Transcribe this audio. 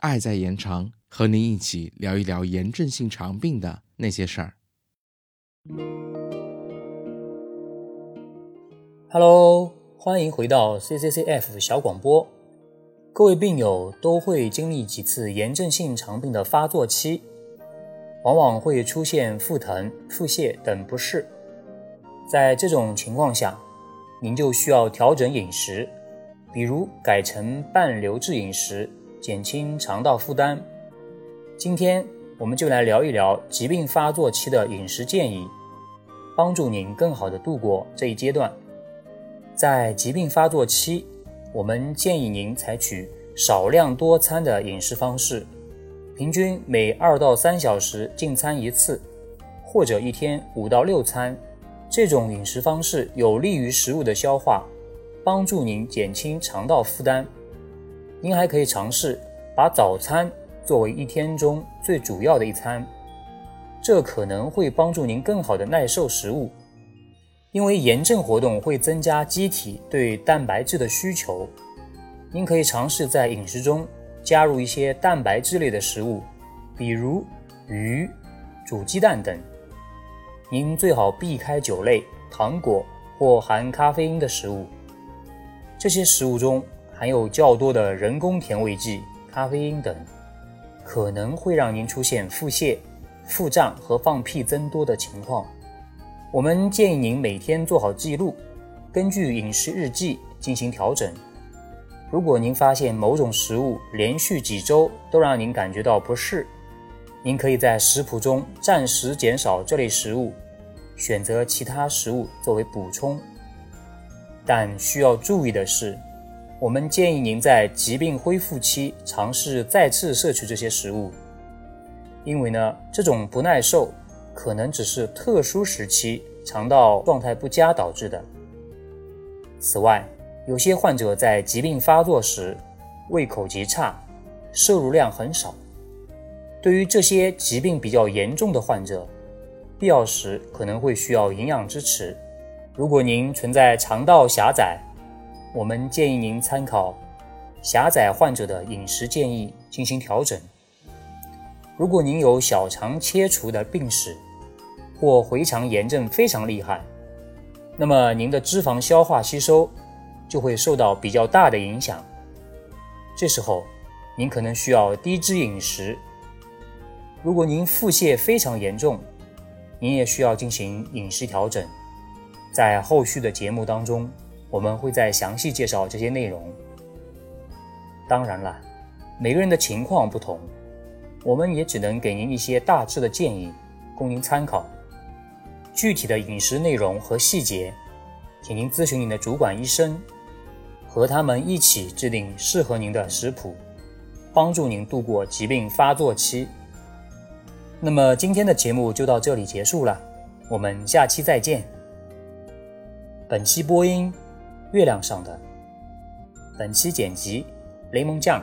爱在延长，和您一起聊一聊炎症性肠病的那些事儿。Hello，欢迎回到 CCCF 小广播。各位病友都会经历几次炎症性肠病的发作期，往往会出现腹疼、腹泻等不适。在这种情况下，您就需要调整饮食，比如改成半流质饮食，减轻肠道负担。今天我们就来聊一聊疾病发作期的饮食建议，帮助您更好地度过这一阶段。在疾病发作期，我们建议您采取少量多餐的饮食方式，平均每二到三小时进餐一次，或者一天五到六餐。这种饮食方式有利于食物的消化，帮助您减轻肠道负担。您还可以尝试把早餐作为一天中最主要的一餐，这可能会帮助您更好地耐受食物。因为炎症活动会增加机体对蛋白质的需求，您可以尝试在饮食中加入一些蛋白质类的食物，比如鱼、煮鸡蛋等。您最好避开酒类、糖果或含咖啡因的食物，这些食物中含有较多的人工甜味剂、咖啡因等，可能会让您出现腹泻、腹胀和放屁增多的情况。我们建议您每天做好记录，根据饮食日记进行调整。如果您发现某种食物连续几周都让您感觉到不适，您可以在食谱中暂时减少这类食物，选择其他食物作为补充。但需要注意的是，我们建议您在疾病恢复期尝试再次摄取这些食物，因为呢，这种不耐受。可能只是特殊时期肠道状态不佳导致的。此外，有些患者在疾病发作时胃口极差，摄入量很少。对于这些疾病比较严重的患者，必要时可能会需要营养支持。如果您存在肠道狭窄，我们建议您参考狭窄患者的饮食建议进行调整。如果您有小肠切除的病史，或回肠炎症非常厉害，那么您的脂肪消化吸收就会受到比较大的影响。这时候，您可能需要低脂饮食。如果您腹泻非常严重，您也需要进行饮食调整。在后续的节目当中，我们会再详细介绍这些内容。当然了，每个人的情况不同，我们也只能给您一些大致的建议，供您参考。具体的饮食内容和细节，请您咨询您的主管医生，和他们一起制定适合您的食谱，帮助您度过疾病发作期。那么今天的节目就到这里结束了，我们下期再见。本期播音：月亮上的。本期剪辑：雷蒙酱。